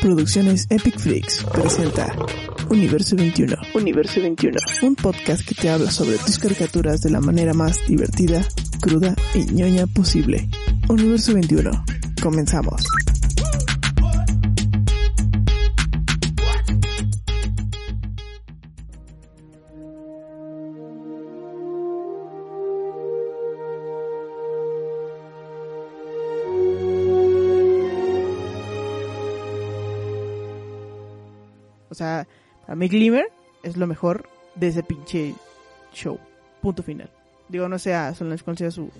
Producciones Epic Freaks presenta Universo 21. Universo 21. Un podcast que te habla sobre tus caricaturas de la manera más divertida, cruda y ñoña posible. Universo 21. Comenzamos. Sea, para mí Glimmer es lo mejor de ese pinche show. Punto final. Digo, no sea Solange cuál sea su,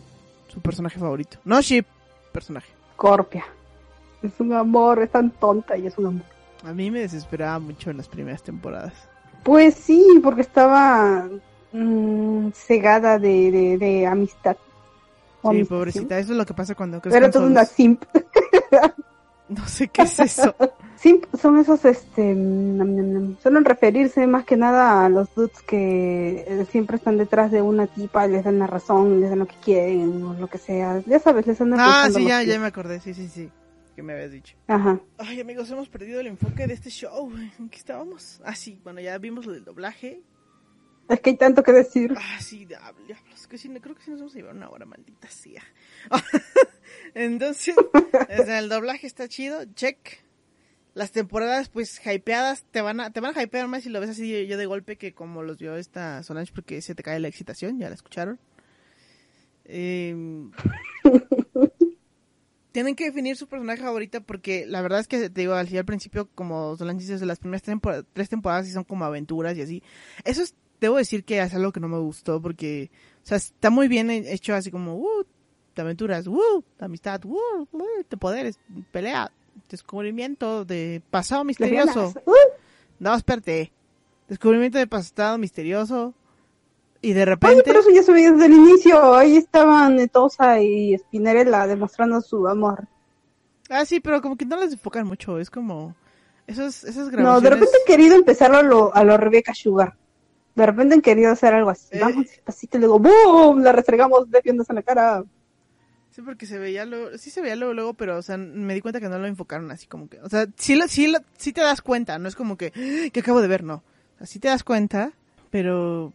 su personaje favorito. No ship, personaje. Scorpia. Es un amor, es tan tonta y es un amor. A mí me desesperaba mucho en las primeras temporadas. Pues sí, porque estaba mm, cegada de, de, de amistad. Sí, amistad, pobrecita. Eso es lo que pasa cuando Era toda una simp. No sé qué es eso. Son esos, este, nam, nam, nam. suelen referirse más que nada a los dudes que eh, siempre están detrás de una tipa y les dan la razón, les dan lo que quieren o lo que sea. Ya sabes, les andan ah, sí, ya, pies. ya me acordé. Sí, sí, sí. Que me habías dicho. Ajá. Ay, amigos, hemos perdido el enfoque de este show. ¿En qué estábamos? Ah, sí, bueno, ya vimos lo del doblaje. Es que hay tanto que decir. Ah, sí, diablo, diablos, que sí, creo que sí nos vamos a llevar una hora, maldita sea. Entonces, el doblaje está chido, check. Las temporadas, pues, hypeadas, te van a, te van a hypear más si lo ves así yo de golpe que como los vio esta Solange porque se te cae la excitación, ya la escucharon. Eh, tienen que definir su personaje favorito porque la verdad es que te digo, al, al principio, como Solange dice, las primeras tempor- tres temporadas sí son como aventuras y así. Eso es, debo decir que es algo que no me gustó porque, o sea, está muy bien hecho así como, uh, de aventuras, uh, de amistad, uh, uh, de poderes, pelea, descubrimiento de pasado misterioso. Uh, No, espérate. Descubrimiento de pasado misterioso. Y de Oye, repente... pero eso ya se veía desde el inicio. Ahí estaban Netosa y Spinnerella demostrando su amor. Ah, sí, pero como que no les enfocan mucho. Es como... Esos, esas grabaciones... No, de repente han querido empezar a lo, a lo Rebecca Sugar. De repente han querido hacer algo así. Eh. Vamos despacito y luego ¡boom! La restregamos defiéndose en la cara. Sí, porque se veía luego, sí se veía luego, luego, pero, o sea, me di cuenta que no lo enfocaron así como que, o sea, sí, lo- sí, lo- sí te das cuenta, no es como que, "Ah, que acabo de ver, no. O sea, sí te das cuenta, pero,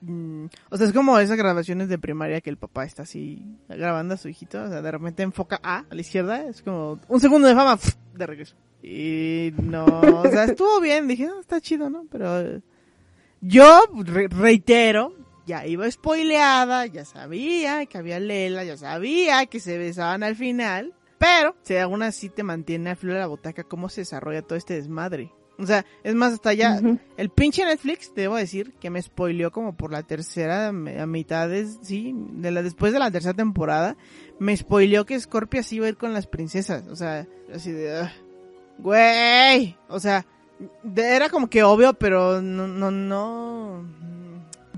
mm, o sea, es como esas grabaciones de primaria que el papá está así grabando a su hijito, o sea, de repente enfoca A a la izquierda, es como un segundo de fama, de regreso. Y no, o sea, estuvo bien, dije, no, está chido, ¿no? Pero yo re- reitero, ya iba spoileada, ya sabía que había Lela, ya sabía que se besaban al final, pero si aún así te mantiene a flor de la botaca cómo se desarrolla todo este desmadre. O sea, es más, hasta ya, el pinche Netflix, te debo decir, que me spoileó como por la tercera, a mitades, sí, de la, después de la tercera temporada, me spoileó que Scorpia sí iba a ir con las princesas, o sea, así de, "Ugh, güey, o sea, de- era como que obvio, pero no, no, no,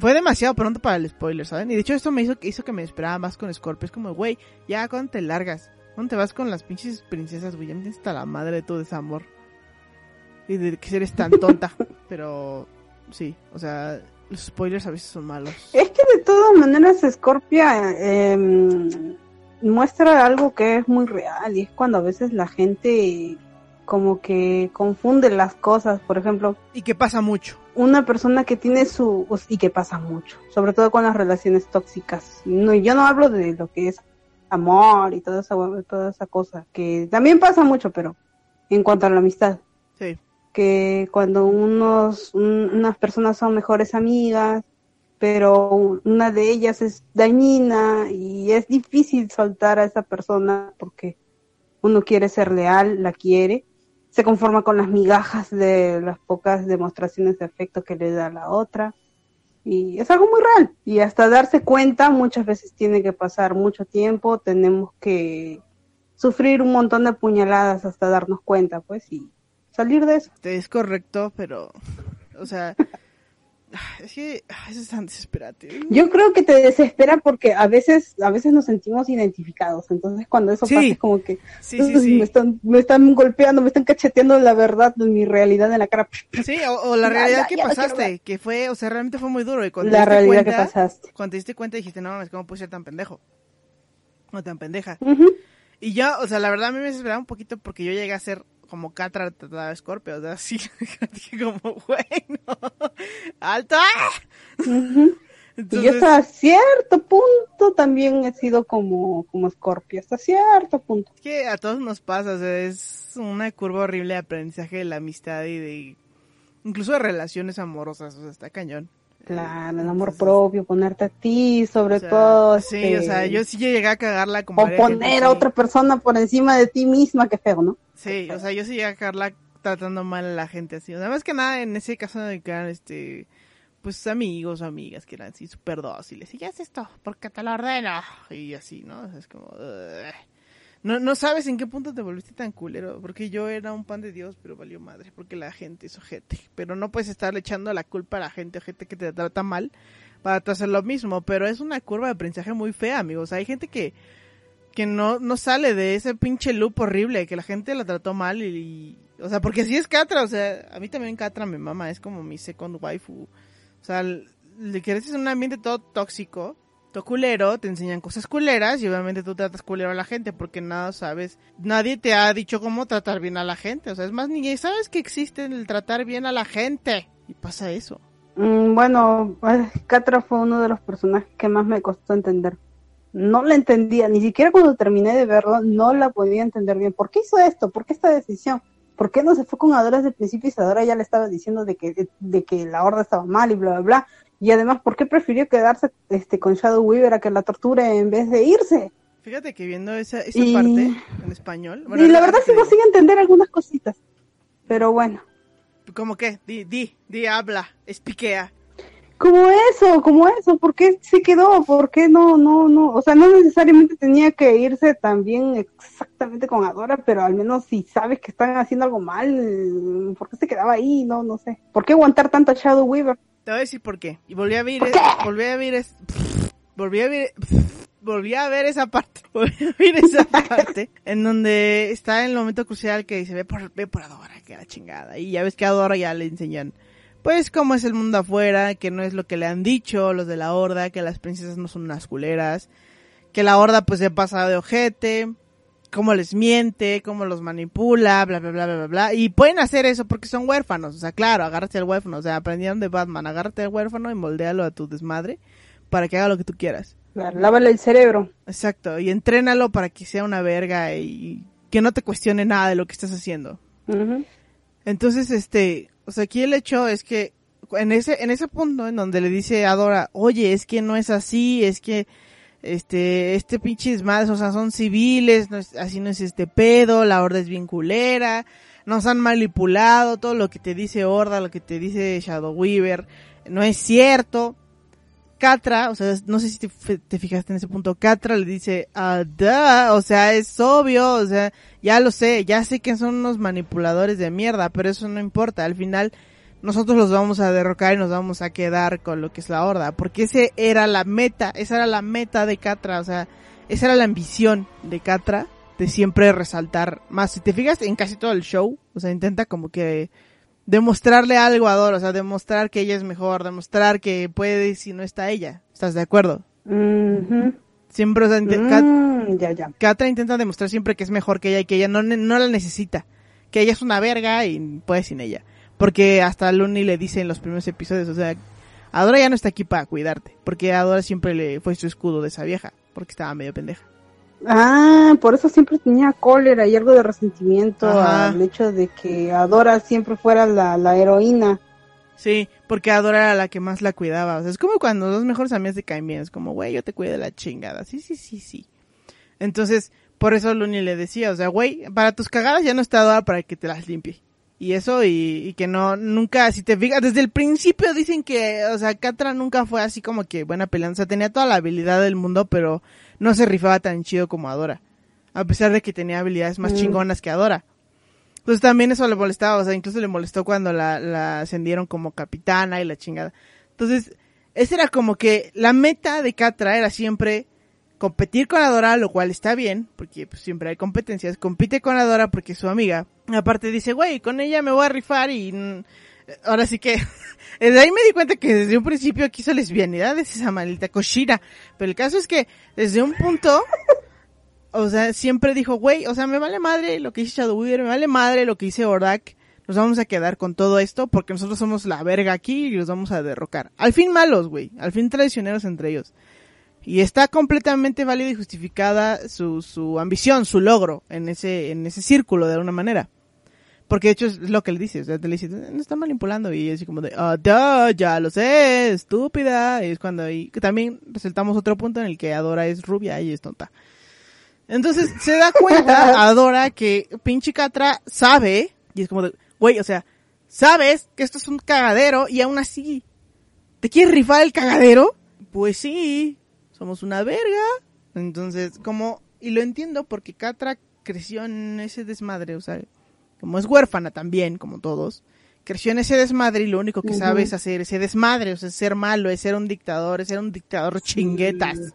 fue demasiado pronto para el spoiler, ¿saben? Y de hecho esto me hizo, hizo que me esperaba más con Scorpio, es como, güey, ya, ¿cuándo te largas? ¿Cuándo te vas con las pinches princesas, güey? Ya me tienes hasta la madre de tu desamor. Y de que eres tan tonta. Pero, sí, o sea, los spoilers a veces son malos. Es que de todas maneras Scorpia eh, muestra algo que es muy real y es cuando a veces la gente como que confunde las cosas. Por ejemplo, Y que pasa mucho. una persona que tiene su y que pasa mucho, sobre todo con las relaciones tóxicas. No, yo no hablo de lo que es amor y toda esa toda esa cosa que también pasa mucho, pero en cuanto a la amistad, Sí. que cuando unos un- unas personas son mejores amigas, pero una de ellas es dañina y es difícil soltar a esa persona porque uno quiere ser leal, la quiere, se conforma con las migajas de las pocas demostraciones de afecto que le da la otra. Y es algo muy real. Y hasta darse cuenta, muchas veces tiene que pasar mucho tiempo, tenemos que sufrir un montón de puñaladas hasta darnos cuenta, pues, y salir de eso. Es correcto, pero, o sea, Es que eso es tan desesperante. Yo creo que te desespera porque a veces, a veces nos sentimos identificados. Entonces cuando eso pasa es como que sí, sí, sí. Me, están, me están golpeando, me están cacheteando la verdad de mi realidad en la cara. Sí, o, la realidad que pasaste, que fue, o sea, realmente fue muy duro. Y cuando la realidad cuenta, que pasaste. Cuando te diste cuenta dijiste, no, ¿cómo puedo ser tan pendejo? No tan pendeja. Y yo, o sea, la verdad a mí me desesperaba un poquito porque yo llegué a ser como Catra trataba a Scorpio, o sea, así, como, güey, no, alto, Entonces... Y yo hasta cierto punto también he sido como, como Scorpio, hasta cierto punto. Es que a todos nos pasa, o sea, es una curva horrible de aprendizaje de la amistad y de, incluso de relaciones amorosas, o sea, está cañón. Claro, el amor propio, ponerte a ti, sobre todo. Sí, o sea, este, yo sí llegué a cagarla como. O poner a otra persona por encima de ti misma, qué feo, ¿no? Sí, o sea, yo sí llegué a cagarla tratando mal a la gente así. O sea, más que nada en ese caso de que eran, este, pues amigos o amigas que eran así súper dóciles. Y ya es esto, porque te lo ordeno. Y así, ¿no? O sea, es como. No, no sabes en qué punto te volviste tan culero, porque yo era un pan de Dios, pero valió madre, porque la gente es ojete. Pero no puedes estarle echando la culpa a la gente, ojete que te trata mal, para hacer lo mismo. Pero es una curva de aprendizaje muy fea, amigos. Hay gente que, que no, no sale de ese pinche loop horrible, que la gente la trató mal y, o sea, porque así es Catra, o sea, a mí también Catra mi mamá es como mi second waifu. O sea, le quieres en un ambiente todo tóxico to culero, te enseñan cosas culeras y obviamente tú tratas culero a la gente porque nada sabes, nadie te ha dicho cómo tratar bien a la gente, o sea, es más, ni sabes que existe el tratar bien a la gente y pasa eso. Mm, bueno, Catra fue uno de los personajes que más me costó entender. No la entendía, ni siquiera cuando terminé de verlo, no la podía entender bien. ¿Por qué hizo esto? ¿Por qué esta decisión? ¿Por qué no se fue con Adora desde el principio y Adora ya le estaba diciendo de que, de que la horda estaba mal y bla, bla, bla? Y además, ¿por qué prefirió quedarse este, con Shadow Weaver a que la torture en vez de irse? Fíjate que viendo esa, esa parte en español. y la verdad sí consigue entender algunas cositas. Pero bueno. ¿Cómo qué? Di, di, di, habla, espiquea. Como eso, como eso, ¿por qué se quedó? ¿Por qué no, no, no? O sea, no necesariamente tenía que irse también exactamente con Adora, pero al menos si sabes que están haciendo algo mal, ¿por qué se quedaba ahí? No, no sé. ¿Por qué aguantar tanto a Shadow Weaver? Te voy a decir por qué. Y volví a ver, volví a ver, volví a ver, volví a ver esa parte, volví a ver esa parte en donde está en el momento crucial que dice ve por, ve por Adora, que la chingada. Y ya ves que a Adora ya le enseñan, pues cómo es el mundo afuera, que no es lo que le han dicho los de la horda, que las princesas no son unas culeras, que la horda pues se pasa de ojete, cómo les miente, cómo los manipula, bla, bla, bla, bla, bla, Y pueden hacer eso porque son huérfanos. O sea, claro, agárrate al huérfano. O sea, aprendieron de Batman, agárrate al huérfano y moldealo a tu desmadre para que haga lo que tú quieras. lávale el cerebro. Exacto, y entrénalo para que sea una verga y que no te cuestione nada de lo que estás haciendo. Entonces, este, o sea, aquí el hecho es que en ese, en ese punto en donde le dice a Dora, oye, es que no es así, es que este, este pinche desmadre, o sea, son civiles, así no es este pedo, la horda es bien culera, nos han manipulado, todo lo que te dice Horda, lo que te dice Shadow Weaver, no es cierto. Catra, o sea, no sé si te, fijaste en ese punto, Catra le dice, ah, duh, o sea, es obvio, o sea, ya lo sé, ya sé que son unos manipuladores de mierda, pero eso no importa, al final nosotros los vamos a derrocar y nos vamos a quedar con lo que es la horda, porque ese era la meta, esa era la meta de Catra, o sea, esa era la ambición de Catra de siempre resaltar más. Si te fijas en casi todo el show, o sea, intenta como que demostrarle algo a Dora, o sea, demostrar que ella es mejor, demostrar que puede si no está ella. ¿Estás de acuerdo? Siempre, o sea, mm, ya, ya. Catra intenta demostrar siempre que es mejor que ella y que ella no, no la necesita. Que ella es una verga y puede sin ella. Porque hasta Looney le dice en los primeros episodios, o sea, Adora ya no está aquí para cuidarte, porque Adora siempre le fue su escudo de esa vieja, porque estaba medio pendeja. Ah, por eso siempre tenía cólera y algo de resentimiento al hecho de que Adora siempre fuera la, la heroína. Sí, porque Adora era la que más la cuidaba. O sea, es como cuando dos mejores amigas se caen bien. Es como, güey, yo te cuido de la chingada. Sí, sí, sí, sí. Entonces, por eso Looney le decía, o sea, güey, para tus cagadas ya no está Adora para que te las limpie y eso y, que no nunca si te fijas desde el principio dicen que o sea Catra nunca fue así como que buena peleando o sea tenía toda la habilidad del mundo pero no se rifaba tan chido como Adora a pesar de que tenía habilidades más mm. chingonas que Adora entonces también eso le molestaba o sea incluso le molestó cuando la, la ascendieron como capitana y la chingada Entonces, esa era como que la meta de Catra era siempre competir con Adora, lo cual está bien, porque pues, siempre hay competencias. Compite con Adora porque es su amiga. Aparte dice, güey, con ella me voy a rifar y mm, ahora sí que desde ahí me di cuenta que desde un principio quiso lesbianidad es esa maldita cochina. Pero el caso es que desde un punto, o sea, siempre dijo, güey, o sea, me vale madre lo que hice Shadow Weaver, me vale madre lo que hice Ordak. Nos vamos a quedar con todo esto porque nosotros somos la verga aquí y los vamos a derrocar. Al fin malos, güey. Al fin traicioneros entre ellos. Y está completamente válida y justificada su, su ambición, su logro en ese, en ese círculo de alguna manera. Porque de hecho es lo que le dice, o sea, te le dice, no está manipulando y así como de, ah, ya lo sé, estúpida. Y es cuando ahí, que también resaltamos otro punto en el que Adora es rubia y es tonta. Entonces se da cuenta Adora que pinche Catra sabe, y es como de, güey, o sea, sabes que esto es un cagadero y aún así, ¿te quieres rifar el cagadero? Pues sí, somos una verga. Entonces, como, y lo entiendo porque Catra creció en ese desmadre, o sea, como es huérfana también, como todos, creció en ese desmadre y lo único que sabe es hacer ese desmadre, o sea, es ser malo, es ser un dictador, es ser un dictador chinguetas.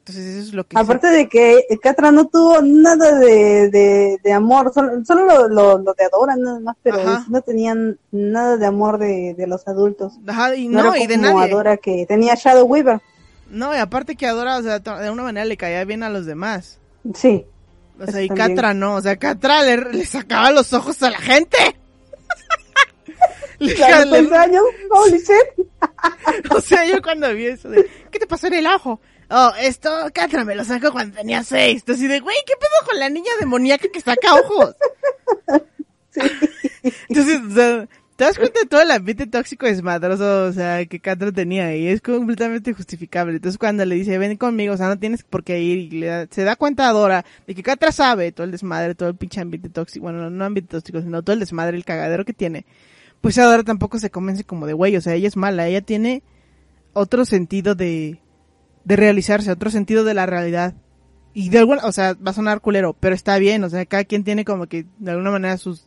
Entonces eso es lo que... Aparte de que Catra no tuvo nada de, de, de amor, solo, solo lo, lo, lo, de Adora nada más, pero no tenían nada de amor de, de los adultos. Ajá, y no, no y de nadie. Adora que tenía Shadow Weaver. No, y aparte que Adora, o sea, de alguna manera le caía bien a los demás. Sí. O sea, y Catra no, o sea, Catra le, le sacaba los ojos a la gente. le, le... años? Holy shit. o sea, yo cuando vi eso de, ¿qué te pasó en el ojo? Oh, esto, Catra me lo sacó cuando tenía seis. Entonces, de, güey, ¿qué pedo con la niña demoníaca que saca ojos? Sí. Entonces, o sea, te das cuenta de todo el ambiente tóxico desmadroso, o sea, que Catra tenía y es completamente justificable. Entonces, cuando le dice, ven conmigo, o sea, no tienes por qué ir, y le se da cuenta a Dora de que Catra sabe todo el desmadre, todo el pinche ambiente tóxico, bueno, no ambiente tóxico, sino todo el desmadre, el cagadero que tiene. Pues Adora tampoco se convence como de güey, o sea, ella es mala, ella tiene otro sentido de, de realizarse, otro sentido de la realidad. Y de alguna, o sea, va a sonar culero, pero está bien, o sea, cada quien tiene como que de alguna manera sus,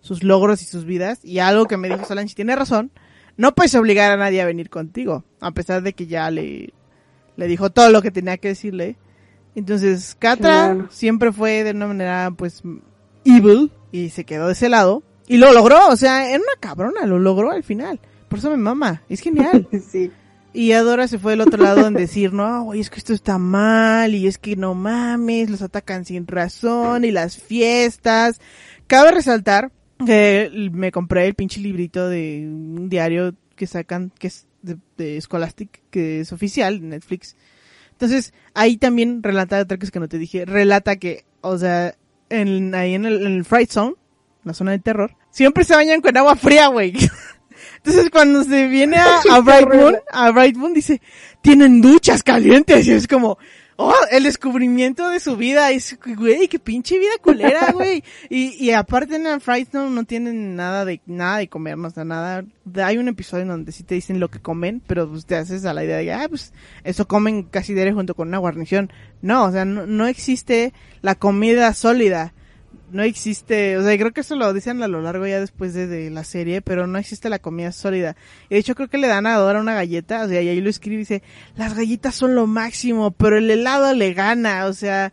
sus logros y sus vidas. Y algo que me dijo Solange tiene razón, no puedes obligar a nadie a venir contigo, a pesar de que ya le, le dijo todo lo que tenía que decirle. Entonces, Catra siempre fue de una manera, pues, evil, y se quedó de ese lado. Y lo logró, o sea, era una cabrona, lo logró al final. Por eso me mama, es genial. sí. Y Adora se fue del otro lado en decir, no, güey, es que esto está mal, y es que no mames, los atacan sin razón, y las fiestas. Cabe resaltar que me compré el pinche librito de un diario que sacan, que es de, Scholastic, que es oficial, Netflix. Entonces, ahí también relata otra cosa que no te dije, relata que, o sea, en, ahí en el, en el Fright Zone, la zona de terror, siempre se bañan con agua fría, güey. Entonces cuando se viene a, a Bright Moon, a Bright Moon dice, tienen duchas calientes y es como, oh, el descubrimiento de su vida es, güey, qué pinche vida culera, güey. y, y aparte en el Fright no, no tienen nada de, nada de comer, no sea, nada. Hay un episodio en donde sí te dicen lo que comen, pero pues te haces a la idea de, ah, pues, eso comen casi diario junto con una guarnición. No, o sea, no, no existe la comida sólida no existe, o sea, creo que eso lo dicen a lo largo ya después de, la serie, pero no existe la comida sólida. De hecho creo que le dan a Dora una galleta, o sea, y ahí lo escribe y dice, las galletas son lo máximo, pero el helado le gana, o sea,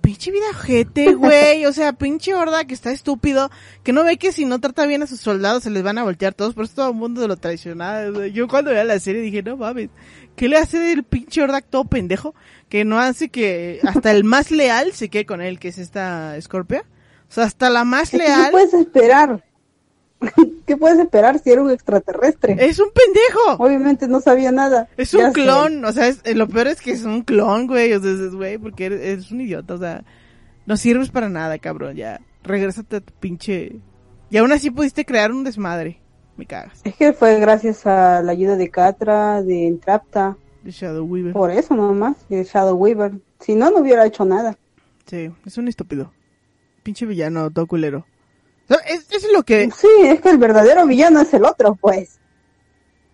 pinche vida jete, güey, o sea, pinche horda que está estúpido, que no ve que si no trata bien a sus soldados se les van a voltear todos, por eso todo el mundo de lo traicionado. Yo cuando veía la serie dije, no mames, ¿qué le hace el pinche horda todo pendejo? Que no hace que hasta el más leal se quede con él, que es esta Scorpia o sea, hasta la más leal. ¿Qué puedes esperar? ¿Qué puedes esperar si era un extraterrestre? Es un pendejo. Obviamente no sabía nada. Es un clon, o sea, eh, lo peor es que es un clon, güey, o sea, es, güey, porque eres, un idiota, o sea, no sirves para nada, cabrón, ya. Regrésate a tu pinche... Y aún así pudiste crear un desmadre. Me cagas. Es que fue gracias a la ayuda de Catra, de Entrapta. De Shadow Weaver. Por eso nomás, de Shadow Weaver. Si no, no hubiera hecho nada. Sí, es un estúpido pinche villano, todo culero. Es, es lo que... Sí, es que el verdadero villano es el otro, pues.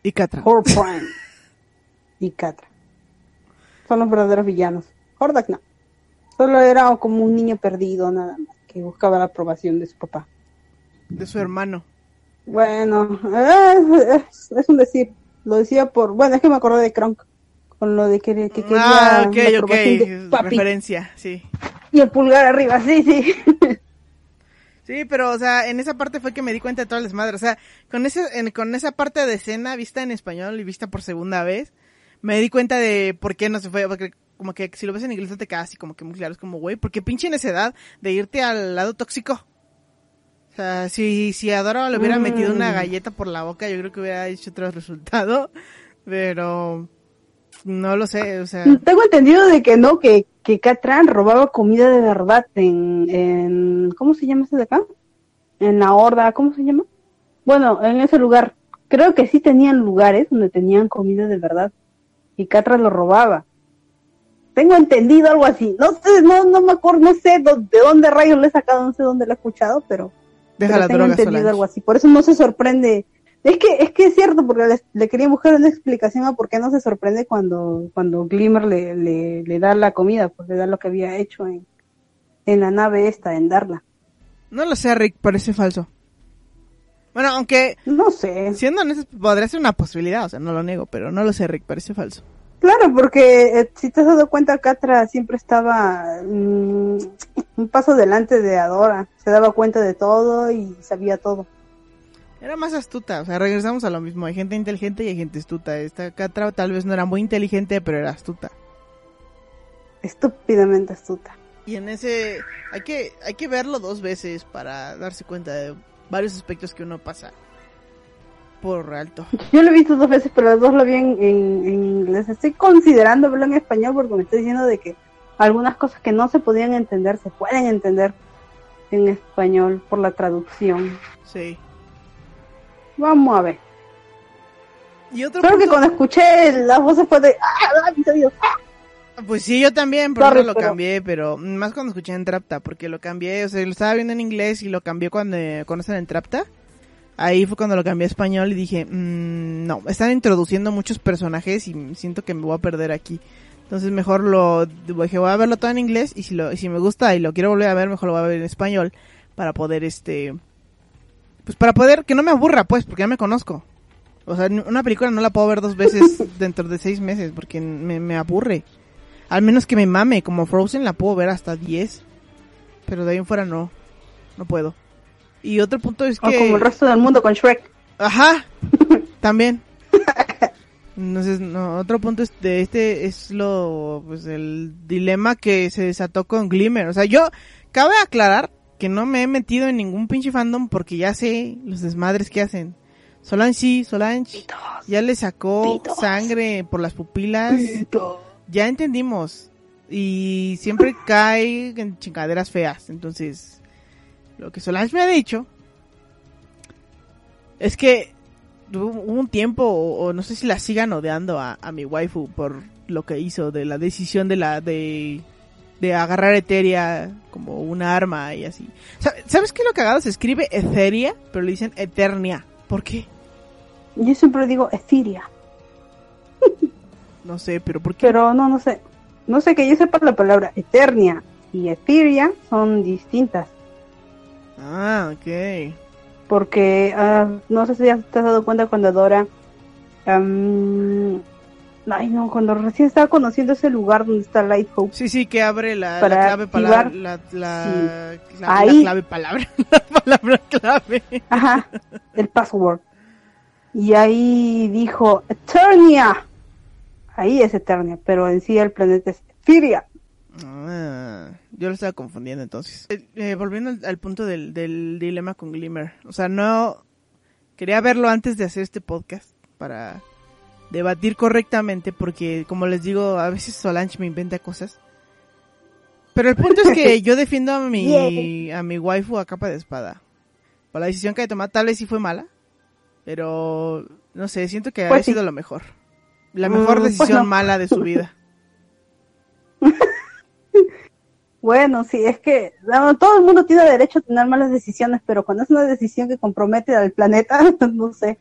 Y Catra. y Catra. Son los verdaderos villanos. Hordak no. Solo era como un niño perdido, nada más, que buscaba la aprobación de su papá. De su hermano. Bueno, es, es un decir. Lo decía por, bueno, es que me acordé de Kronk. Con lo de que, que quería Ah, ok, la ok. de papi. Referencia, sí. Y el pulgar arriba, sí, sí. Sí, pero, o sea, en esa parte fue que me di cuenta de todas las madres. O sea, con, ese, en- con esa parte de escena vista en español y vista por segunda vez, me di cuenta de por qué no se fue. Porque, como que si lo ves en inglés no te queda así como que muy claro. Es como, güey, porque pinche necesidad de irte al lado tóxico. O sea, si, si Adora le hubiera Mm. metido una galleta por la boca, yo creo que hubiera hecho otro resultado. Pero, no lo sé, o sea. Tengo entendido de que no, que, que Catran robaba comida de verdad en, en, ¿cómo se llama ese de acá? En la horda, ¿cómo se llama? Bueno, en ese lugar. Creo que sí tenían lugares donde tenían comida de verdad. Y Catra lo robaba. Tengo entendido algo así. No sé, no, no me acuerdo, no sé de dónde rayos lo he sacado, no sé dónde lo he escuchado, pero, Deja pero la tengo droga entendido algo así. Por eso no se sorprende. Es que, es que es cierto, porque le, le quería buscar una explicación a por qué no se sorprende cuando, cuando Glimmer le, le, le da la comida, pues le da lo que había hecho en, en la nave esta, en Darla. No lo sé, Rick, parece falso. Bueno, aunque No sé. Siendo honestos, podría ser una posibilidad, o sea, no lo niego, pero no lo sé, Rick, parece falso. Claro, porque eh, si te has dado cuenta, Catra siempre estaba mm, un paso delante de Adora. Se daba cuenta de todo y sabía todo. Era más astuta, o sea, regresamos a lo mismo, hay gente inteligente y hay gente astuta. Esta Catra tal vez no era muy inteligente, pero era astuta. Estúpidamente astuta. Y en ese hay que hay que verlo dos veces para darse cuenta de varios aspectos que uno pasa por alto. Yo lo he visto dos veces, pero las dos lo vi en, en- en inglés. Estoy considerando verlo en español porque me estoy diciendo de que algunas cosas que no se podían entender se pueden entender en español por la traducción. Sí. Vamos a ver. Y otro Creo que cuando escuché las voces fue de ¡Ah! mis oídos! ¡Ah! Pues sí, yo también, por Sorry, eso lo pero- cambié, pero más cuando escuché en Trapta, porque lo cambié, o sea, lo estaba viendo en inglés y lo cambié cuando conocen en Trapta. Ahí fue cuando lo cambié a español y dije, "Mm, no, están introduciendo muchos personajes y siento que me voy a perder aquí. Entonces mejor lo dije, voy a verlo todo en inglés y si lo y si me gusta y lo quiero volver a ver, mejor lo voy a ver en español para poder este pues para poder que no me aburra, pues, porque ya me conozco. O sea, una película no la puedo ver dos veces dentro de seis meses porque me, me aburre. Al menos que me mame, como Frozen la puedo ver hasta 10. Pero de ahí en fuera no. No puedo. Y otro punto es O que... como el resto del mundo con Shrek. Ajá. También. Entonces, no, otro punto de este es lo, pues el dilema que se desató con Glimmer. O sea, yo, cabe aclarar que no me he metido en ningún pinche fandom porque ya sé los desmadres que hacen. Solange sí, Solange ya le sacó Pitos. sangre por las pupilas. Ya entendimos. Y siempre cae en chingaderas feas. Entonces, lo que Solange me ha dicho es que hubo hubo un tiempo, o, o no sé si la sigan odiando a, a mi waifu por lo que hizo, de la decisión de la de, de agarrar Eteria como una arma y así. Sa- ¿Sabes qué lo cagado? Se escribe Etheria, pero le dicen Eternia. ¿Por qué? Yo siempre digo Etheria. No sé, pero ¿por qué? Pero no, no sé. No sé que yo sepa la palabra Eternia y Etheria son distintas. Ah, ok. Porque ah, no sé si ya te has dado cuenta cuando Dora. am, ay, no, cuando recién estaba conociendo ese lugar donde está Lighthope. Sí, sí, que abre la, clave palabra. La, la, la- la Ahí. clave palabra. La palabra clave. Ajá, el password. Y ahí dijo Eternia. Ahí es Eternia, pero en sí el planeta es Etheria. Ah, yo lo estaba confundiendo entonces. Eh, eh, volviendo al, al punto del, del dilema con Glimmer. O sea, no. Quería verlo antes de hacer este podcast para debatir correctamente porque, como les digo, a veces Solange me inventa cosas. Pero el punto es que yo defiendo a mi, a mi waifu a capa de espada. Por la decisión que he tomado, tal vez sí fue mala. Pero, no sé, siento que Pues ha sí. sido lo mejor. La mejor Mm, pues decisión no. mala de su vida. Bueno, sí, es que no, todo el mundo tiene derecho a tener malas decisiones, pero cuando es una decisión que compromete al planeta, no sé.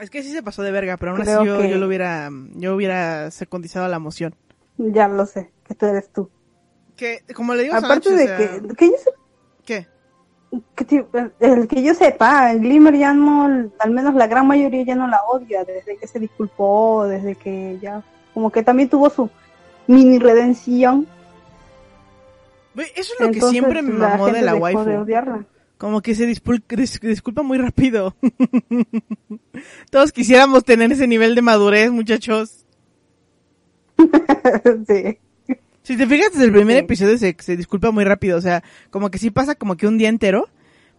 Es que sí se pasó de verga, pero aún así yo, que- yo lo hubiera, yo hubiera secundizado la moción. Ya lo sé, que tú eres tú. Que, como le digo, Aparte Solange, de o sea, que, que yo sé- ¿Qué? que, el que yo sepa, el Glimmer ya no, al menos la gran mayoría ya no la odia desde que se disculpó, desde que ya, como que también tuvo su mini redención. Eso es lo que siempre me mamó de la waifu. Como que se disculpa muy rápido. Todos quisiéramos tener ese nivel de madurez, muchachos. sí. Si te fijas, desde el primer episodio se, se disculpa muy rápido. O sea, como que sí pasa como que un día entero.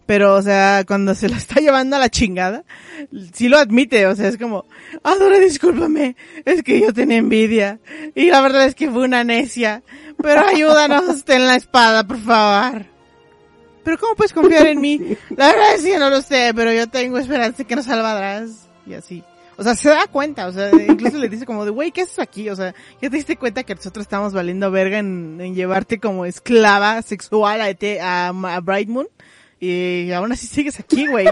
Pero, o sea, cuando se la está llevando a la chingada, sí lo admite. O sea, es como, Adora, discúlpame. Es que yo tenía envidia. Y la verdad es que fue una necia. Pero ayúdanos, ten la espada, por favor. Pero ¿cómo puedes confiar en mí? La verdad es que no lo sé, pero yo tengo esperanza que nos salvarás. Y así. O sea, se da cuenta, o sea, incluso le dice como de, güey, ¿qué haces aquí? O sea, ya te diste cuenta que nosotros estamos valiendo verga en, llevarte como esclava sexual a, a, a Bright Moon. Y aún así sigues aquí, güey.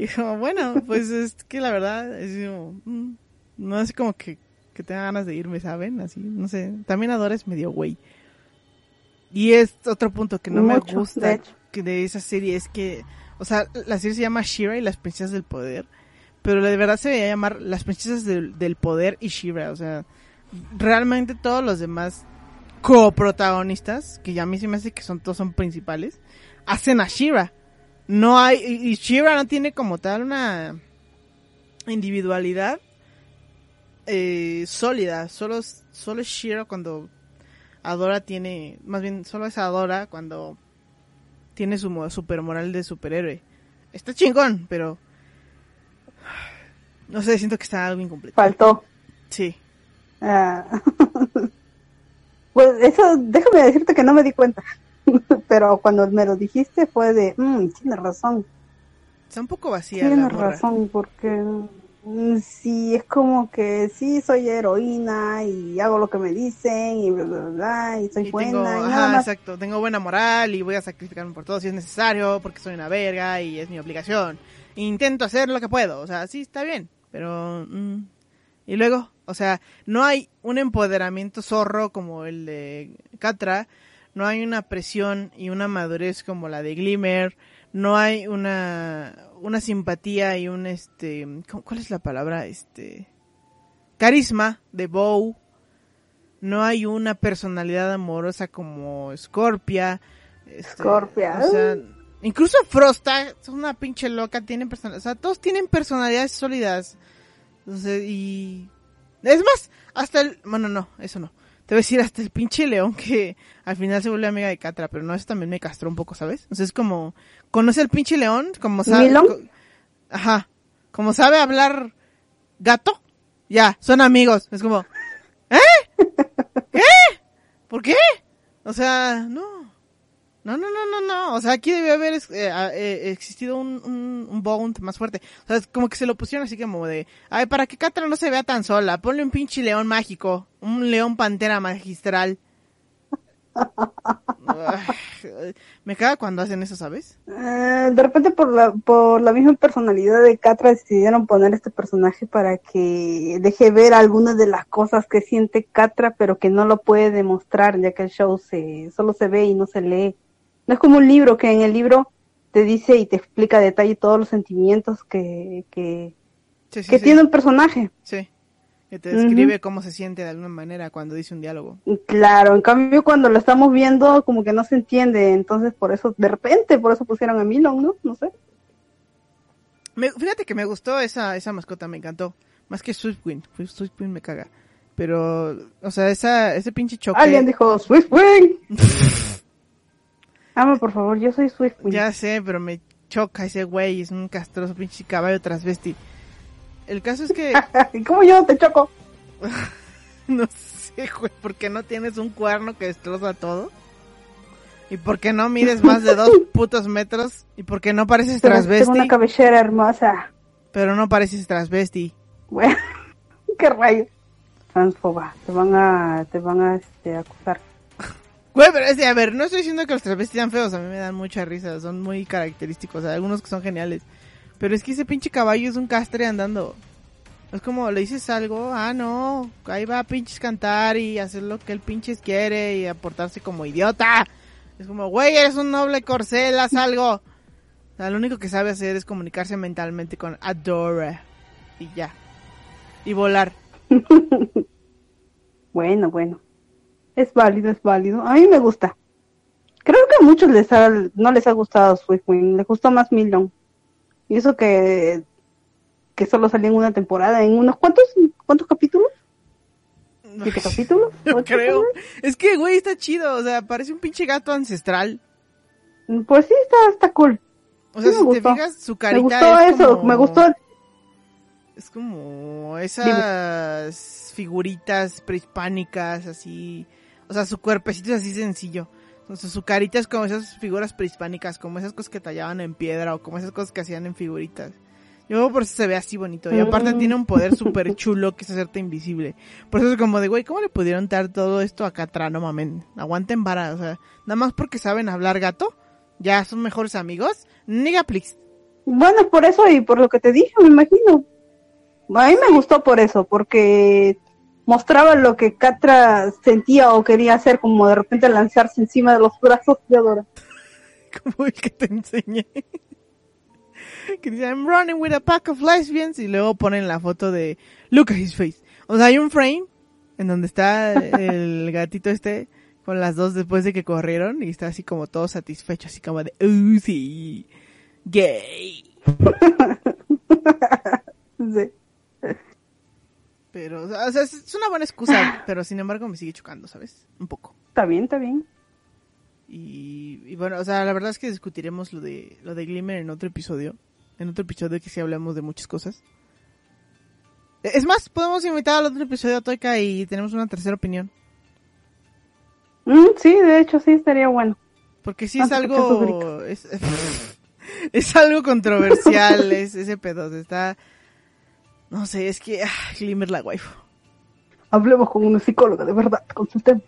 Y como, bueno, pues es que la verdad, es como, mm, no es como que, que tenga ganas de irme, ¿saben? Así, no sé, también Adora es medio güey. Y es otro punto que no me gusta de, que de esa serie, es que, o sea, la serie se llama Shira y las princesas del poder pero de verdad se veía llamar Las Princesas del, Poder y Shira, o sea, realmente todos los demás coprotagonistas, que ya a mí se me hace que son todos son principales, hacen a Shira. No hay, y Shira no tiene como tal una individualidad eh, sólida, solo, solo es Shira cuando Adora tiene, más bien solo es Adora cuando tiene su super moral de superhéroe. Está chingón, pero no sé, siento que está algo incompleto. Faltó. Sí. Ah. pues eso, déjame decirte que no me di cuenta. Pero cuando me lo dijiste fue de, mmm, tiene razón. Está un poco vacía. Tiene razón, porque sí, es como que sí, soy heroína y hago lo que me dicen y bla, bla, bla, y soy buena. Tengo, ajá, exacto, tengo buena moral y voy a sacrificarme por todo si es necesario, porque soy una verga y es mi obligación. Intento hacer lo que puedo, o sea, sí, está bien. Pero... Mm, y luego, o sea, no hay un empoderamiento zorro como el de Catra, no hay una presión y una madurez como la de Glimmer, no hay una, una simpatía y un este, ¿cuál es la palabra? Este, carisma de Bow, no hay una personalidad amorosa como Scorpia. Este, Scorpia. O sea, Incluso Frosta es una pinche loca, tienen personalidad, o sea, todos tienen personalidades sólidas. Entonces, y... Es más, hasta el... Bueno, no, eso no. Te voy a decir hasta el pinche león que al final se vuelve amiga de Catra, pero no, eso también me castró un poco, ¿sabes? Entonces es como, conoce al pinche león, como sabe... Ajá. Como sabe hablar gato, ya, son amigos. Es como, ¿eh? ¿Qué? ¿Por qué? O sea, no. No, no, no, no, no. O sea, aquí debe haber eh, eh, existido un, un, bond más fuerte. O sea, como que se lo pusieron así como de, ay, para que Catra no se vea tan sola, ponle un pinche león mágico, un león pantera magistral. me caga cuando hacen eso, ¿sabes? Eh, de repente por la, por la misma personalidad de Catra decidieron poner este personaje para que deje ver algunas de las cosas que siente Catra, pero que no lo puede demostrar, ya que el show se, solo se ve y no se lee. No es como un libro que en el libro te dice y te explica a detalle todos los sentimientos que, que, tiene un personaje. Sí. Que te describe cómo se siente de alguna manera cuando dice un diálogo. Claro, en cambio cuando lo estamos viendo como que no se entiende, entonces por eso, de repente, por eso pusieron a Milon, ¿no? No sé. fíjate que me gustó esa, esa mascota, me encantó. Más que Swiftwind, Swiftwind me caga. Pero, o sea, esa, ese pinche choque. Alguien dijo Swiftwind. Amo, por favor, yo soy Swift. Ya sé, pero me choca ese güey, es un castroso pinche caballo transvesti. El caso es que... ¿Cómo yo te choco? no sé, güey, ¿por qué no tienes un cuerno que destroza todo? ¿Y por qué no mides más de dos putos metros? ¿Y por qué no pareces transvesti? Tengo una cabellera hermosa. Pero no pareces transvesti. Bueno, qué rayo. Transfoba, te van a, te van a este, acusar. Güey, pero es de, a ver, no estoy diciendo que los travestis sean feos, a mí me dan mucha risa, son muy característicos, hay algunos que son geniales. Pero es que ese pinche caballo es un castre andando. Es como le dices algo, ah, no, ahí va a pinches cantar y hacer lo que el pinches quiere y aportarse como idiota. Es como, güey, eres un noble corcel, haz algo. O sea, lo único que sabe hacer es comunicarse mentalmente con Adora. Y ya. Y volar. bueno, bueno. Es válido, es válido. A mí me gusta. Creo que a muchos les ha, no les ha gustado Swiftwing. Les gustó más Million. Y eso que, que solo salió en una temporada. ¿En unos cuantos, cuántos capítulos? ¿Siete capítulos? Yo ¿Ocho creo. capítulos? Es que, güey, está chido. O sea, parece un pinche gato ancestral. Pues sí, está, está cool. O sea, Sí, si me te gustó. fijas, su Me carita gustó es eso, como- me gustó. Es como esas figuritas prehispánicas, así. O sea, su cuerpecito es así sencillo. O sea, su carita es como esas figuras prehispánicas, como esas cosas que tallaban en piedra o como esas cosas que hacían en figuritas. Yo por eso se ve así bonito. Y aparte Mm. tiene un poder súper chulo que es hacerte invisible. Por eso es como de, güey, ¿cómo le pudieron dar todo esto a Catra? No mamen. Aguanten vara. O sea, nada más porque saben hablar gato. Ya son mejores amigos. Niga, please. Bueno, por eso y por lo que te dije, me imagino. A mí me gustó por eso, porque mostraba lo que Catra sentía o quería hacer, como de repente lanzarse encima de los brazos de Adora. como el que te enseñé. que dice, I'm running with a pack of lesbians. Y luego ponen la foto de, look at his face. O sea, hay un frame en donde está el gatito este con las dos después de que corrieron y está así como todo satisfecho, así como de, uh, sí, gay. Sí. Pero, o sea, es es una buena excusa, pero sin embargo me sigue chocando, ¿sabes? Un poco. Está bien, está bien. Y, y bueno, o sea, la verdad es que discutiremos lo de lo de Glimmer en otro episodio. En otro episodio que sí hablamos de muchas cosas. E- Es más, podemos invitar al otro episodio a Toika y tenemos una tercera opinión. Mm, sí, de hecho sí estaría bueno. Porque sí es Antes que algo... Es, es algo controversial es, ese pedo. Está... No sé, es que... ah, Glimmer la waifu. Hablemos con una psicóloga, de verdad, consultemos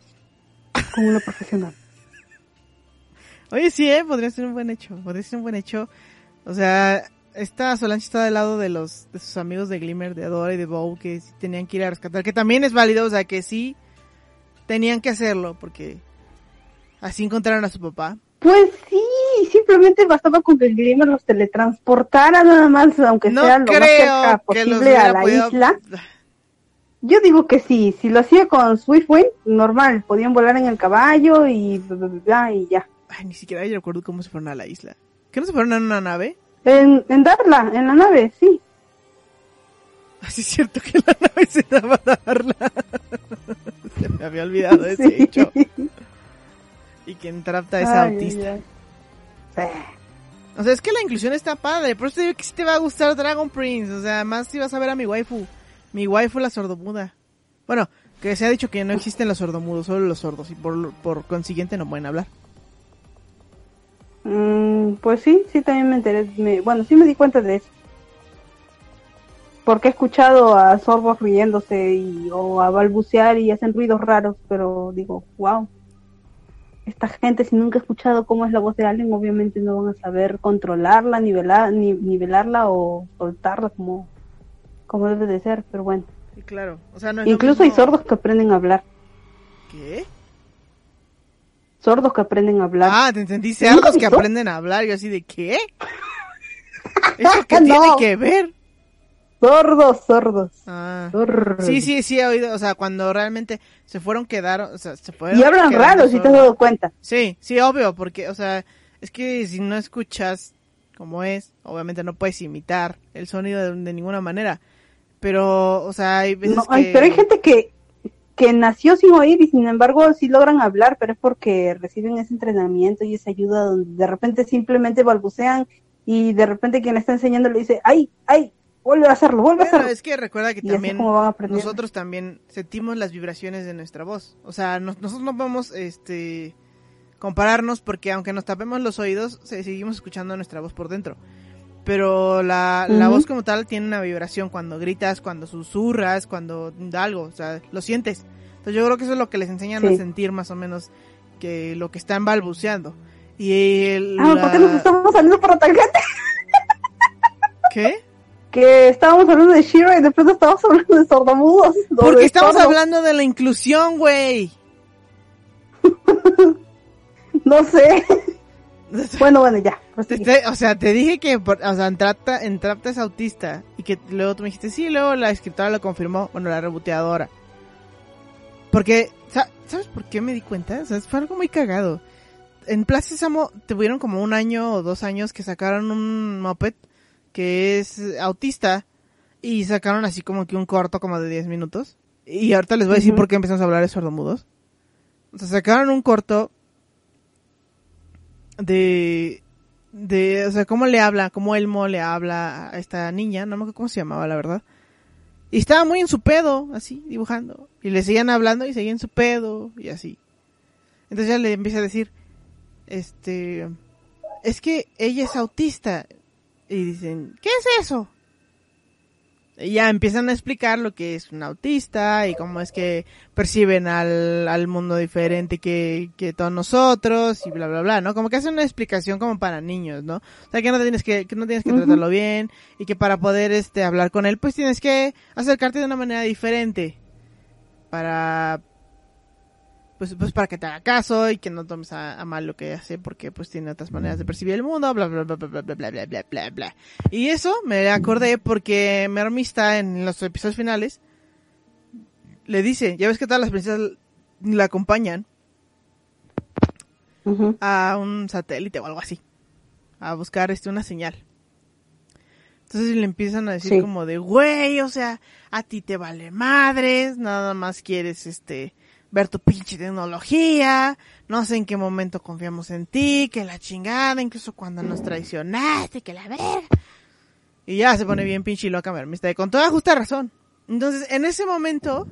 con una profesional. Oye, sí, ¿eh? Podría ser un buen hecho. Podría ser un buen hecho. O sea, esta Solange está del lado de los de sus amigos de Glimmer, de Adora y de Bow, que sí tenían que ir a rescatar. Que también es válido, o sea, que sí tenían que hacerlo, porque así encontraron a su papá. Pues sí, simplemente bastaba con que el Glimmer los teletransportara nada más, aunque No sea lo más cerca posible a la podido... isla. Yo digo que sí, si lo hacía con Swiftwind, normal, podían volar en el caballo y bla, bla, y ya. Ay, ni siquiera yo recuerdo cómo se fueron a la isla. ¿Que no se fueron en una nave? En, en Darla, en la nave, sí. Así es cierto que la nave se daba a darla. se me había olvidado de ese Sí. hecho. Y que Entrapta es Ay, autista. ay, ay. O sea, es que la inclusión está padre. Por eso te digo que sí te va a gustar Dragon Prince. O sea, más si vas a ver a mi waifu. Mi waifu la sordomuda. Bueno, que se ha dicho que no existen los sordomudos, solo los sordos. Y por, por consiguiente no pueden hablar. Mm, pues sí, sí, también me enteré. bueno, sí me di cuenta de eso. Porque he escuchado a sordos riéndose y, o a balbucear y hacen ruidos raros, pero digo, wow. Esta gente, si nunca ha escuchado cómo es la voz de alguien, obviamente no van a saber controlarla, nivelar, ni, nivelarla o soltarla como, como debe de ser, pero bueno. Sí, claro. O sea, no es lo Incluso hay sordos que aprenden a hablar. ¿Qué? Sordos que aprenden a hablar. Ah, te entendí. ¿Nunca Cerdos has que aprenden a hablar. Yo así de, ¿qué? ¿Eso qué No. tiene que ver? Sordos, sordos. Ah. sordos. Sí, sí, sí he oído, o sea, cuando realmente se fueron quedar, o sea, se fueron Y hablan raro, si te has dado cuenta. Sí, sí, obvio, porque, o sea, es que si no escuchas como es, obviamente no puedes imitar el sonido de, de ninguna manera. Pero, o sea, hay veces No, ay, que... pero hay gente que, que nació sin oír y sin embargo sí logran hablar, pero es porque reciben ese entrenamiento y esa ayuda donde de repente simplemente balbucean y de repente quien está enseñando le dice, ay, ay, vuelve a hacerlo, vuelve a hacerlo. es que recuerda que y también nosotros también sentimos las vibraciones de nuestra voz. O sea, nos- nosotros no podemos, este, compararnos porque aunque nos tapemos los oídos, se- seguimos escuchando nuestra voz por dentro. Pero la, la voz como tal tiene una vibración cuando gritas, cuando susurras, cuando da algo, o sea, lo sientes. Entonces yo creo que eso es lo que les enseñan a sentir más o menos que lo que están balbuceando. Y el, Ah, ¿por qué nos estamos saliendo por la tangente? ¿Qué? Que estábamos hablando de Shira y después estábamos hablando de sordomudos. Porque de estamos hablando de la inclusión, güey. No sé. bueno, bueno, ya. o sea, te dije que, o sea, Entrapta, Entrapta es autista. Y que luego tú me dijiste, sí, luego la escritora lo confirmó. Bueno, la reboteadora. Porque, ¿sabes por qué me di cuenta? O sea, fue algo muy cagado. En Plaza Sésamo tuvieron como un año o dos años que sacaron un moped que es autista y sacaron así como que un corto como de 10 minutos. Y ahorita les voy a decir por qué empezamos a hablar de sordomudos. O sea, sacaron un corto de de, o sea, cómo le habla, cómo Elmo le habla a esta niña, no me acuerdo cómo se llamaba, la verdad. Y estaba muy en su pedo, así, dibujando. Y le seguían hablando y seguían en su pedo, y así. Entonces ya le empieza a decir, este, es que ella es autista. Y dicen, ¿qué es eso? Y ya empiezan a explicar lo que es un autista y cómo es que perciben al, al mundo diferente que, que todos nosotros y bla bla bla, ¿no? Como que hacen una explicación como para niños, ¿no? O sea que no tienes que, que no tienes que tratarlo bien y que para poder este hablar con él pues tienes que acercarte de una manera diferente para pues, pues para que te haga caso y que no tomes a, mal lo que hace porque pues tiene otras maneras de percibir el mundo, bla bla bla bla bla bla bla bla bla bla. Y eso me acordé porque Mermista en los episodios finales le dice, ya ves que todas las princesas la acompañan a un satélite o algo así, a buscar este una señal. Entonces le empiezan a decir como de, güey, o sea, a ti te vale madres, nada más quieres este ver tu pinche tecnología, no sé en qué momento confiamos en ti, que la chingada, incluso cuando nos traicionaste, que la verga. Y ya se pone bien pinche loca está con toda justa razón. Entonces, en ese momento,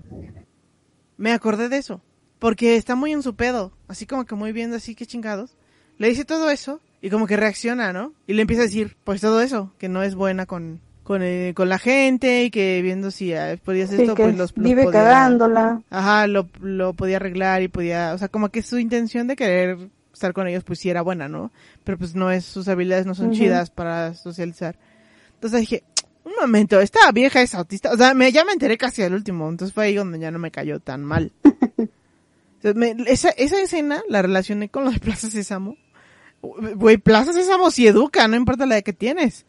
me acordé de eso. Porque está muy en su pedo, así como que muy viendo así que chingados. Le dice todo eso y como que reacciona, ¿no? Y le empieza a decir, pues todo eso, que no es buena con, con, eh, con la gente y que viendo si uh, podía hacer esto, pues los, vive cagándola. Ajá, lo, lo podía arreglar y podía, o sea, como que su intención de querer estar con ellos pues sí era buena, ¿no? Pero pues no es, sus habilidades no son chidas para socializar. Entonces dije, un momento, esta vieja es autista, o sea, me, ya me enteré casi al último, entonces fue ahí donde ya no me cayó tan mal. esa, esa escena la relacioné con lo de Plaza Sésamo. Güey, Plaza Sésamo sí educa, no importa la de que tienes.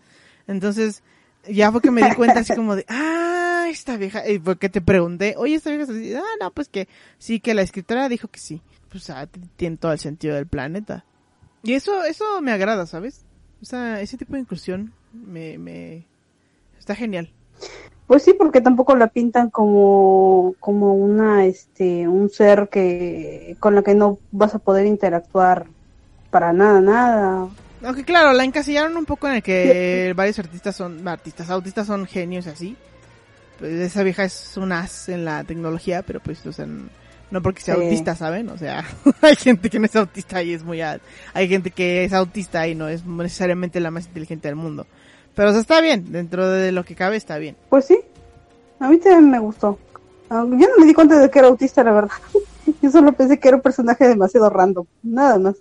Entonces, ya fue que me di cuenta así como de, ah, esta vieja, y porque te pregunté, oye, esta vieja, ah, no, pues que sí, que la escritora dijo que sí. Pues ah, tiene todo el sentido del planeta. Y eso, eso me agrada, ¿sabes? O sea, ese tipo de inclusión me, me, está genial. Pues sí, porque tampoco la pintan como, como una, este, un ser que, con la que no vas a poder interactuar para nada, nada. Aunque claro, la encasillaron un poco en el que varios artistas son, artistas autistas son genios así. Pues esa vieja es un as en la tecnología, pero pues, o sea, no porque sea autista, ¿saben? O sea, hay gente que no es autista y es muy... Hay gente que es autista y no es necesariamente la más inteligente del mundo. Pero o sea, está bien, dentro de lo que cabe está bien. Pues sí, a mí también me gustó. Ah, yo no me di cuenta de que era autista, la verdad. Yo solo pensé que era un personaje demasiado random, nada más.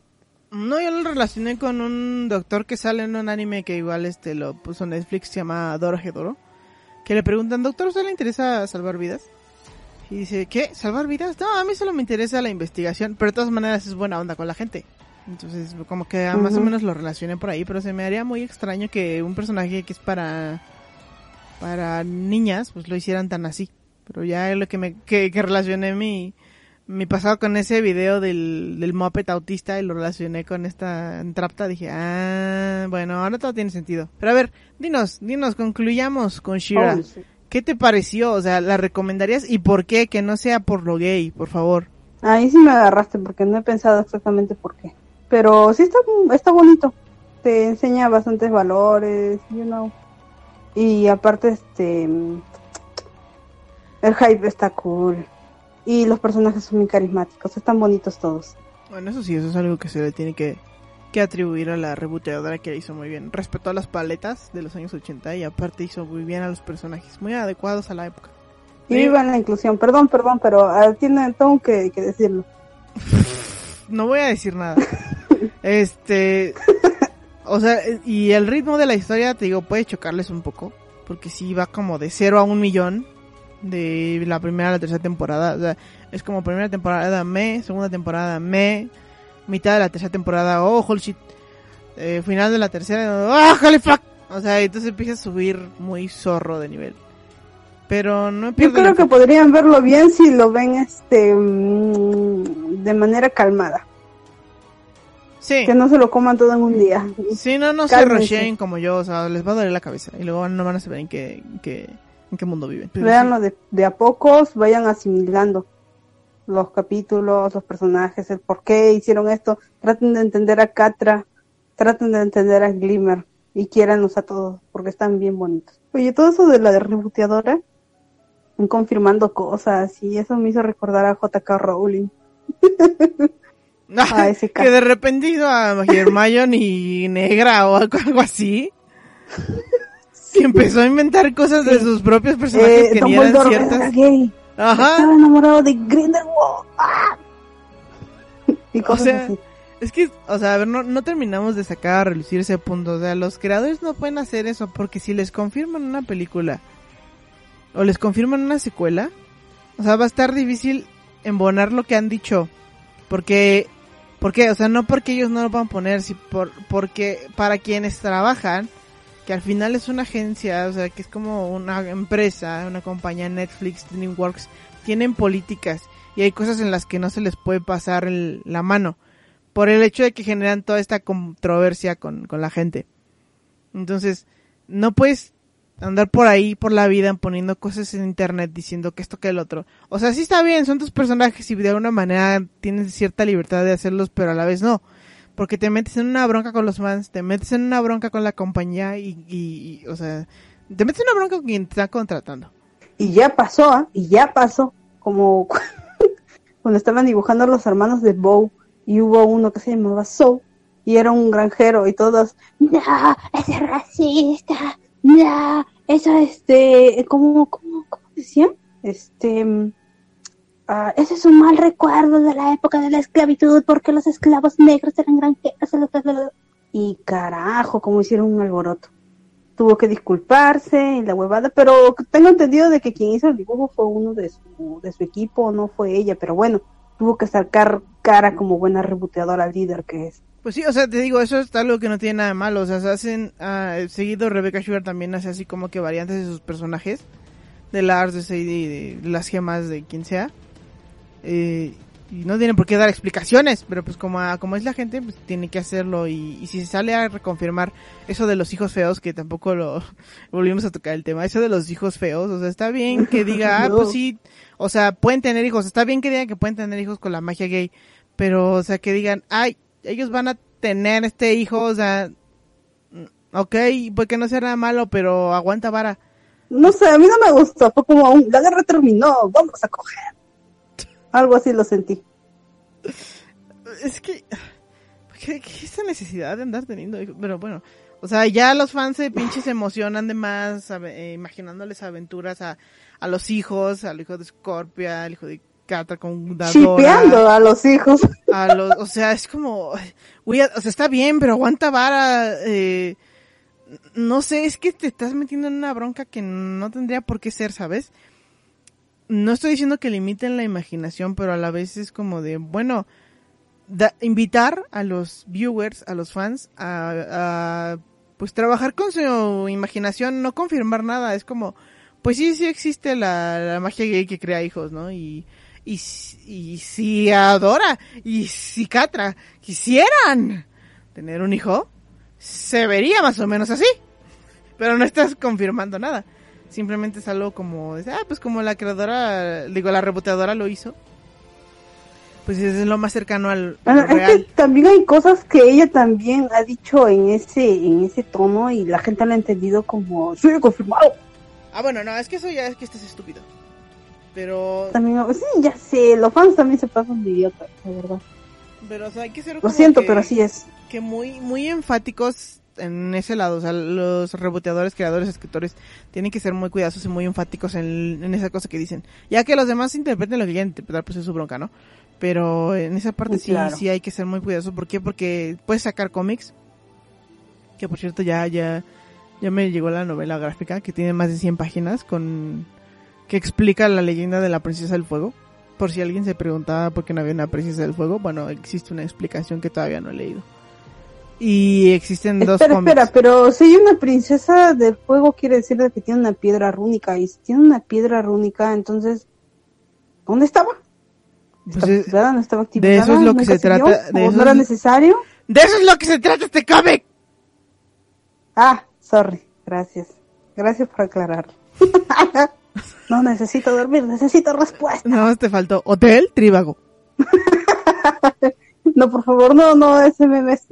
No, yo lo relacioné con un doctor que sale en un anime que igual este lo puso en Netflix, se llama Doro Que le preguntan, doctor, ¿usted le interesa salvar vidas? Y dice, ¿qué? ¿Salvar vidas? No, a mí solo me interesa la investigación, pero de todas maneras es buena onda con la gente. Entonces, como que más o menos lo relacioné por ahí, pero se me haría muy extraño que un personaje que es para para niñas, pues lo hicieran tan así. Pero ya es lo que me que, que relacioné mi mi pasado con ese video del, del moped autista y lo relacioné con esta entrapta, dije, ah, bueno, ahora todo tiene sentido. Pero a ver, dinos, dinos, concluyamos con Shira. Oh, ¿Qué te pareció? O sea, ¿la recomendarías y por qué? Que no sea por lo gay, por favor. Ahí sí me agarraste porque no he pensado exactamente por qué. Pero sí está, está bonito. Te enseña bastantes valores, you know. Y aparte, este... El hype está cool. Y los personajes son muy carismáticos, están bonitos todos. Bueno, eso sí, eso es algo que se le tiene que, que atribuir a la reboteadora que hizo muy bien. Respetó a las paletas de los años 80 y aparte hizo muy bien a los personajes, muy adecuados a la época. Y viva la inclusión, perdón, perdón, pero uh, tiene, tengo que, que decirlo. no voy a decir nada. este, o sea, y el ritmo de la historia, te digo, puede chocarles un poco, porque si va como de 0 a un millón de la primera a la tercera temporada. O sea, es como primera temporada me, segunda temporada me, mitad de la tercera temporada, oh, holy shit. Eh, final de la tercera, oh, holy fuck. O sea, entonces empieza a subir muy zorro de nivel. Pero no Yo creo que podrían verlo bien si lo ven este mm, de manera calmada. Sí. Que no se lo coman todo en un día. Sí, no, no se rushen como yo, o sea, les va a doler la cabeza. Y luego no van a saber en qué, en qué, en qué mundo viven. Sí. de, de a pocos, vayan asimilando los capítulos, los personajes, el por qué hicieron esto. Traten de entender a Catra, traten de entender a Glimmer y quiéranlos a todos, porque están bien bonitos. Oye, todo eso de la de reboteadora, confirmando cosas, y eso me hizo recordar a JK Rowling. a ese que de repente hizo a Hermione y negra o algo así. Y empezó a inventar cosas de sus propios personajes Eh, que ni eran Dumbledore ciertas. gay. Ajá. Estaba enamorado de Grindelwald. ¡Ah! Y cosas sea, así. Es que, o sea, a ver, no, no terminamos de sacar a relucir ese punto. O sea, los creadores no pueden hacer eso porque si les confirman una película o les confirman una secuela, o sea, va a estar difícil embonar lo que han dicho. Porque, ¿por qué? O sea, no porque ellos no lo van a poner, si por, porque para quienes trabajan, que al final es una agencia, o sea, que es como una empresa, una compañía Netflix, DreamWorks, tienen políticas y hay cosas en las que no se les puede pasar el- la mano por el hecho de que generan toda esta controversia con, con la gente. Entonces, no puedes andar por ahí, por la vida, poniendo cosas en internet diciendo que esto que el otro. O sea, sí está bien, son tus personajes y de alguna manera tienes cierta libertad de hacerlos, pero a la vez no. Porque te metes en una bronca con los fans, te metes en una bronca con la compañía y, y- o sea, te metes en una bronca con quien te está contratando. Y ya pasó, ¿ah? y ya pasó. Como cuando estaban dibujando los hermanos de Bow y hubo uno que se llamaba Soul y era un granjero y todos, no, ese es racista, no, eso este, ¿cómo, cómo, cómo decían? Este, ah, ese es un mal recuerdo de la época de la esclavitud porque los esclavos negros eran granjeros. Y carajo, como hicieron un alboroto tuvo que disculparse y la huevada, pero tengo entendido de que quien hizo el dibujo fue uno de su, de su equipo, no fue ella, pero bueno, tuvo que sacar cara como buena reboteadora líder que es. Pues sí, o sea, te digo, eso es algo que no tiene nada de malo. O sea, se hacen. ah, seguido, Rebecca Sugar también hace así como que variantes de sus personajes. De Lars, de Sadie, de, de las gemas, de quien sea. Eh, y no tienen por qué dar explicaciones, pero pues como, a- como es la gente, pues tiene que hacerlo. Y, y si se sale a reconfirmar eso de los hijos feos, que tampoco lo volvimos a tocar el tema, eso de los hijos feos, o sea, está bien que diga, ah, pues sí, o sea, pueden tener hijos, está bien que digan que pueden tener hijos con la magia gay, pero, o sea, que digan, ay, ellos van a tener este hijo, o sea, mm, ok, puede que no sea nada malo, pero aguanta vara. No sé, a mí no me gustó, fue como la guerra terminó, vamos a coger. Algo así lo sentí. Es que, ¿qué, qué esa necesidad de andar teniendo? Pero bueno, o sea, ya los fans de pinches se emocionan de más, eh, imaginándoles aventuras a, a los hijos, al hijo de Scorpia, al hijo de Catra con Chipeando a los hijos. a los, o sea, es como, güey, o sea, está bien, pero aguanta vara, eh, no sé, es que te estás metiendo en una bronca que no tendría por qué ser, ¿sabes? No estoy diciendo que limiten la imaginación, pero a la vez es como de, bueno, invitar a los viewers, a los fans, a, a, pues trabajar con su imaginación, no confirmar nada, es como, pues sí, sí existe la, magia gay que crea hijos, ¿no? Y, y, y si Adora y si Catra quisieran tener un hijo, se vería más o menos así. Pero no estás confirmando nada. Simplemente es algo como, ah, pues como la creadora, digo, la reboteadora lo hizo. Pues es lo más cercano al Bueno, lo es que real. también hay cosas que ella también ha dicho en ese, en ese tono y la gente lo ha entendido como, sí, confirmado. Ah, bueno, no, es que eso ya es que este es estúpido. Pero, También, sí, ya sé, los fans también se pasan de idiotas, la verdad. pero, o sea, hay que ser Lo siento, que- pero así es. que muy muy enfáticos en ese lado, o sea, los reboteadores, creadores, escritores tienen que ser muy cuidadosos y muy enfáticos en, en esa cosa que dicen, ya que los demás interpreten lo que quieran interpretar, pues es su bronca, ¿no? Pero en esa parte sí, Claro. sí hay que ser muy cuidadosos, ¿por qué? Porque puedes sacar cómics, que por cierto ya, ya, ya me llegó la novela gráfica, que tiene más de 100 páginas, con, que explica la leyenda de la princesa del fuego, por si alguien se preguntaba por qué no había una princesa del fuego, bueno, existe una explicación que todavía no he leído. Y existen dos Espera, cómics. espera, pero si hay una princesa del fuego quiere decir de que tiene una piedra rúnica. Y si tiene una piedra rúnica, entonces, ¿dónde estaba? Pues ¿Estaba es- activada? ¿No estaba activada? de eso es lo que ¿Nunca se trata, de ¿O eso no era es- necesario? de eso es lo que se trata este cómic. Ah, sorry, gracias. Gracias por aclarar. no necesito dormir, necesito respuesta. Más te faltó hotel tríbago. No, por favor, no, no, ese meme es...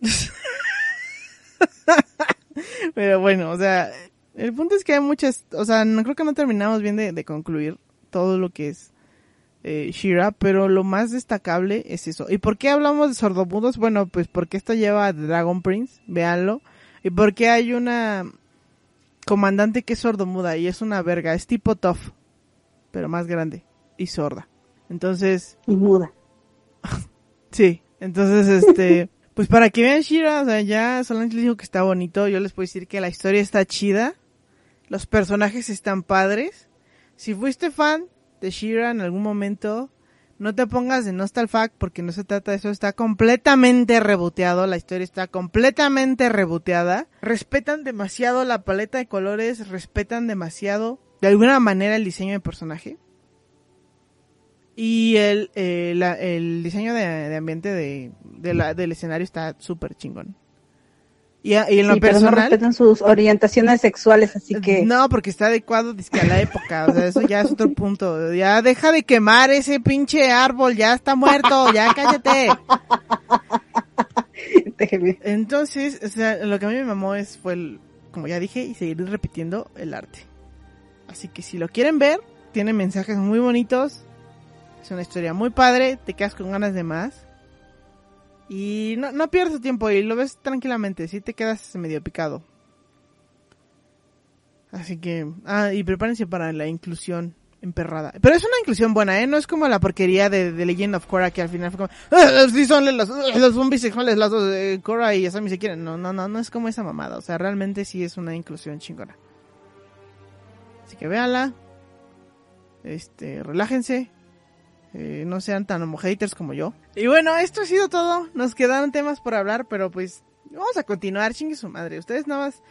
Pero bueno, o sea, el punto es que hay muchas, o sea, no creo que no terminamos bien de, de concluir todo lo que es eh, Shira, pero lo más destacable es eso. ¿Y por qué hablamos de sordomudos? Bueno, pues porque esto lleva a Dragon Prince, véanlo. Y porque hay una comandante que es sordomuda y es una verga, es tipo Tough, pero más grande y sorda. Entonces, Y muda. Sí, entonces, este, pues para que vean Shira, o sea, ya Solange les dijo que está bonito, yo les puedo decir que la historia está chida, los personajes están padres. Si fuiste fan de Shira en algún momento, no te pongas de nostalfact porque no se trata de eso, está completamente reboteado, la historia está completamente reboteada. Respetan demasiado la paleta de colores, respetan demasiado, de alguna manera, el diseño de personaje. Y el, eh, la- el diseño de, de ambiente de, de la- del escenario está súper chingón. Y, a- y en lo Sí, pero no personal... respetan sus orientaciones sexuales, así que... No, porque está adecuado a la época, o sea, eso ya es otro punto. Ya deja de quemar ese pinche árbol, ya está muerto, ya cállate. Entonces, o sea, lo que a mí me mamó es, fue, el, como ya dije, y seguir repitiendo el arte. Así que si lo quieren ver, tiene mensajes muy bonitos, es una historia muy padre, te quedas con ganas de más. Y no, no pierdes tiempo y lo ves tranquilamente, si te quedas medio picado. Así que, ah, y prepárense para la inclusión emperrada. Pero es una inclusión buena, ¿eh? No es como la porquería de, de Legend of Korra que al final fue como, "Ah, sí son los, los zombies sexuales, las dos, eh, Korra y Asami se quieren. No, no, no, no es como esa mamada. O sea, realmente sí es una inclusión chingona. Así que véanla. Este, relájense. Eh, no sean tan homohaters como yo. Y bueno, esto ha sido todo. Nos quedaron temas por hablar, pero pues vamos a continuar. Chingue su madre. Ustedes nada más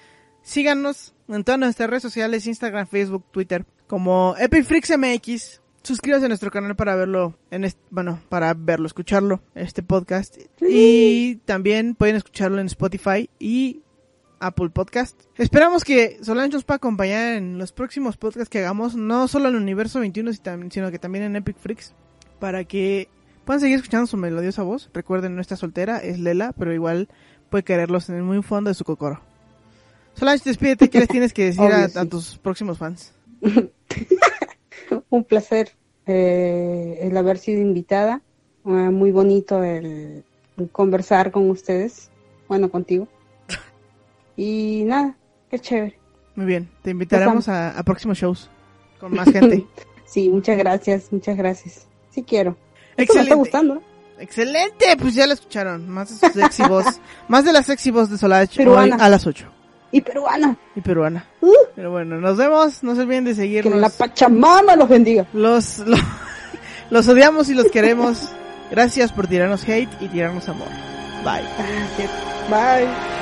síganos en todas nuestras redes sociales, Instagram, Facebook, Twitter, como EpicFreaksMX. Suscríbanse a nuestro canal para verlo, en est- bueno, para verlo, escucharlo, este podcast. Y también pueden escucharlo en Spotify y Apple Podcast. Esperamos que Solange nos pueda acompañar en los próximos podcasts que hagamos, no solo en Universo 21, si tam- sino que también en Epic Freaks, para que puedan seguir escuchando su melodiosa voz. Recuerden, no está soltera, es Lela, pero igual puede quererlos en el muy fondo de su cocoro. Solange, despídete, ¿qué les tienes que decir a, Obvio, sí. a tus próximos fans? Un placer eh, el haber sido invitada. Eh, muy bonito el, el conversar con ustedes. Bueno, contigo. Y nada, qué chévere. Muy bien, te invitaremos a, a próximos shows con más gente. Sí, muchas gracias, muchas gracias. Sí quiero. Esto me está Excelente. gustando. Excelente, pues ya lo escucharon. Más de su sexy voz, más de la sexy voz de Solange hoy Peruana. a las 8. Y peruana. Y peruana. Uh. Pero bueno, nos vemos. No se olviden de Que la seguirnos. Pachamama los bendiga. Los, lo- los odiamos y los queremos. Gracias por tirarnos hate y tirarnos amor. Bye. Gracias. Bye.